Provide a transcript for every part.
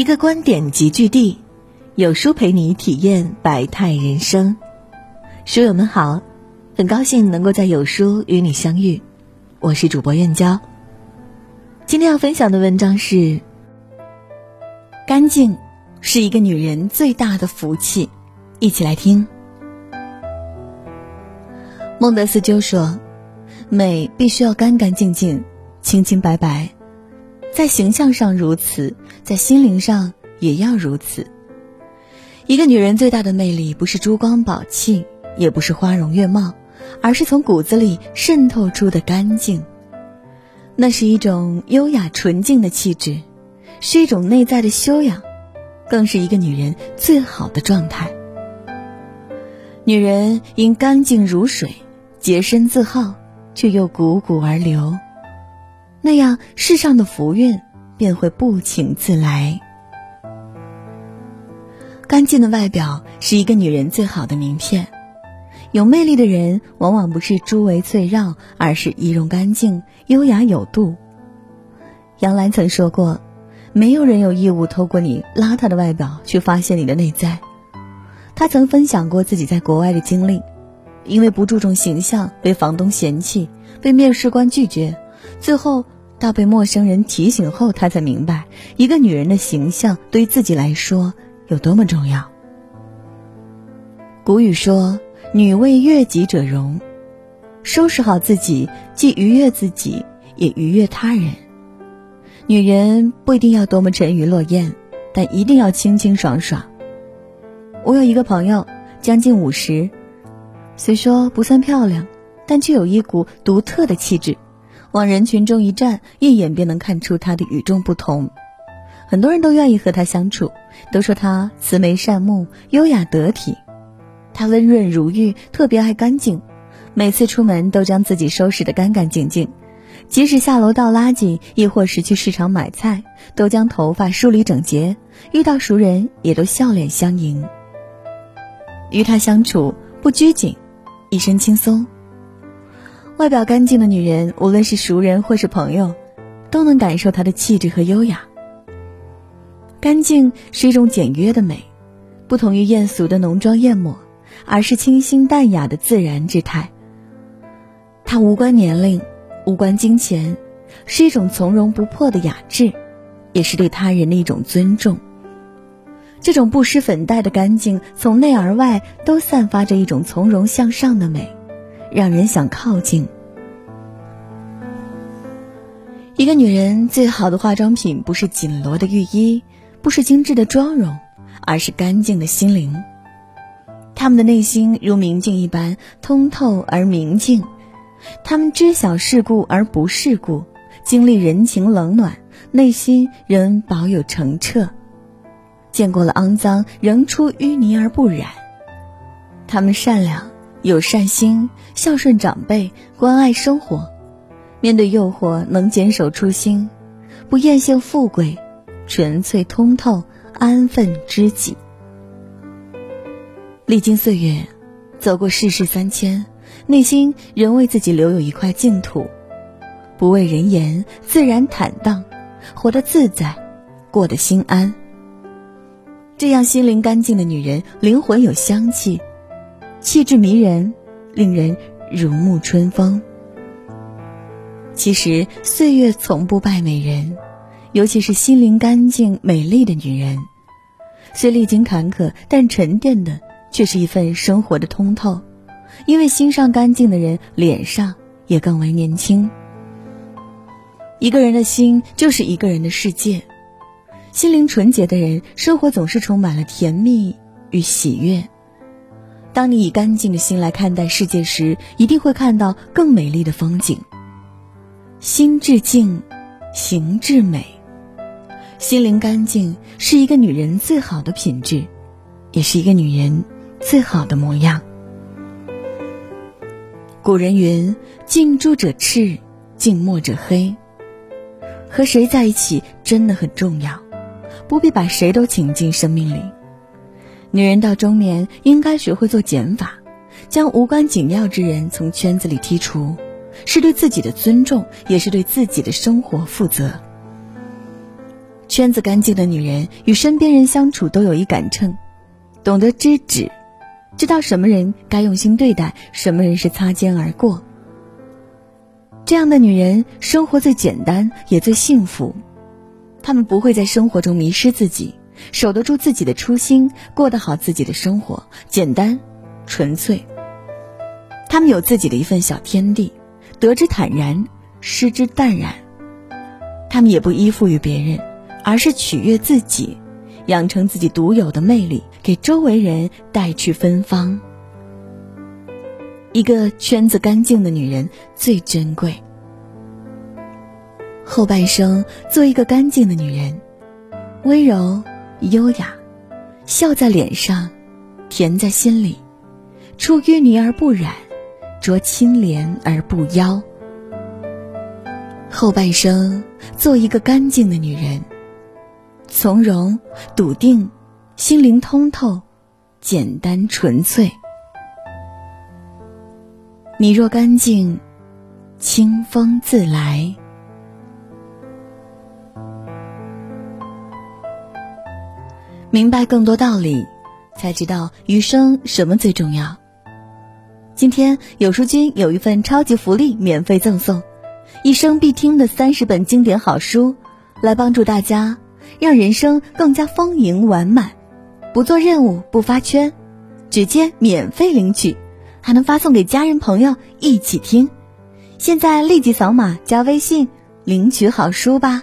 一个观点集聚地，有书陪你体验百态人生。书友们好，很高兴能够在有书与你相遇，我是主播燕娇。今天要分享的文章是：干净是一个女人最大的福气。一起来听。孟德斯鸠说：“美必须要干干净净、清清白白。”在形象上如此，在心灵上也要如此。一个女人最大的魅力，不是珠光宝气，也不是花容月貌，而是从骨子里渗透出的干净。那是一种优雅纯净的气质，是一种内在的修养，更是一个女人最好的状态。女人应干净如水，洁身自好，却又汩汩而流。那样，世上的福运便会不请自来。干净的外表是一个女人最好的名片。有魅力的人，往往不是诸围翠绕，而是仪容干净、优雅有度。杨澜曾说过：“没有人有义务透过你邋遢的外表去发现你的内在。”她曾分享过自己在国外的经历，因为不注重形象，被房东嫌弃，被面试官拒绝。最后，到被陌生人提醒后，他才明白，一个女人的形象对自己来说有多么重要。古语说：“女为悦己者容。”收拾好自己，既愉悦自己，也愉悦他人。女人不一定要多么沉鱼落雁，但一定要清清爽爽。我有一个朋友，将近五十，虽说不算漂亮，但却有一股独特的气质。往人群中一站，一眼便能看出他的与众不同。很多人都愿意和他相处，都说他慈眉善目、优雅得体。他温润如玉，特别爱干净，每次出门都将自己收拾得干干净净。即使下楼倒垃圾，亦或是去市场买菜，都将头发梳理整洁。遇到熟人，也都笑脸相迎。与他相处不拘谨，一身轻松。外表干净的女人，无论是熟人或是朋友，都能感受她的气质和优雅。干净是一种简约的美，不同于艳俗的浓妆艳抹，而是清新淡雅的自然之态。它无关年龄，无关金钱，是一种从容不迫的雅致，也是对他人的一种尊重。这种不施粉黛的干净，从内而外都散发着一种从容向上的美。让人想靠近。一个女人最好的化妆品，不是紧罗的浴衣，不是精致的妆容，而是干净的心灵。她们的内心如明镜一般通透而明净，她们知晓世故而不世故，经历人情冷暖，内心仍保有澄澈，见过了肮脏，仍出淤泥而不染。她们善良。有善心，孝顺长辈，关爱生活，面对诱惑能坚守初心，不艳羡富贵，纯粹通透，安分知己。历经岁月，走过世事三千，内心仍为自己留有一块净土，不为人言，自然坦荡，活得自在，过得心安。这样心灵干净的女人，灵魂有香气。气质迷人，令人如沐春风。其实岁月从不败美人，尤其是心灵干净美丽的女人。虽历经坎坷，但沉淀的却是一份生活的通透。因为心上干净的人，脸上也更为年轻。一个人的心就是一个人的世界，心灵纯洁的人，生活总是充满了甜蜜与喜悦。当你以干净的心来看待世界时，一定会看到更美丽的风景。心至静，行至美。心灵干净是一个女人最好的品质，也是一个女人最好的模样。古人云：“近朱者赤，近墨者黑。”和谁在一起真的很重要，不必把谁都请进生命里。女人到中年，应该学会做减法，将无关紧要之人从圈子里剔除，是对自己的尊重，也是对自己的生活负责。圈子干净的女人与身边人相处都有一杆秤，懂得知止，知道什么人该用心对待，什么人是擦肩而过。这样的女人生活最简单，也最幸福。她们不会在生活中迷失自己，守得住自己的初心，过得好自己的生活，简单、纯粹。他们有自己的一份小天地，得之坦然，失之淡然。他们也不依附于别人。而是取悦自己，养成自己独有的魅力，给周围人带去芬芳。一个圈子干净的女人最珍贵。后半生做一个干净的女人，温柔、优雅，笑在脸上，甜在心里，出淤泥而不染，濯清涟而不妖。后半生做一个干净的女人。从容、笃定，心灵通透，简单纯粹。你若干净，清风自来。明白更多道理，才知道余生什么最重要。今天有书君有一份超级福利，免费赠送一生必听的三十本经典好书，来帮助大家。让人生更加丰盈完满，不做任务不发圈，直接免费领取，还能发送给家人朋友一起听。现在立即扫码加微信领取好书吧。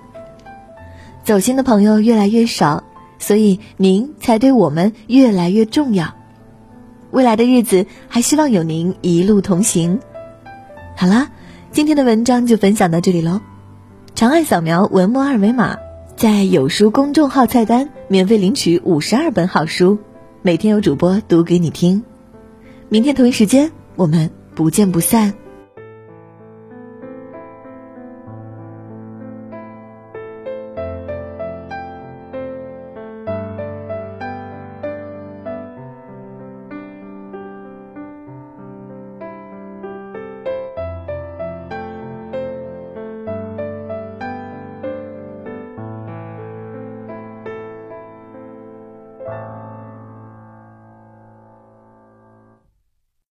走心的朋友越来越少，所以您才对我们越来越重要。未来的日子还希望有您一路同行。好啦，今天的文章就分享到这里喽。长按扫描文末二维码，在有书公众号菜单免费领取五十二本好书，每天有主播读给你听。明天同一时间，我们不见不散。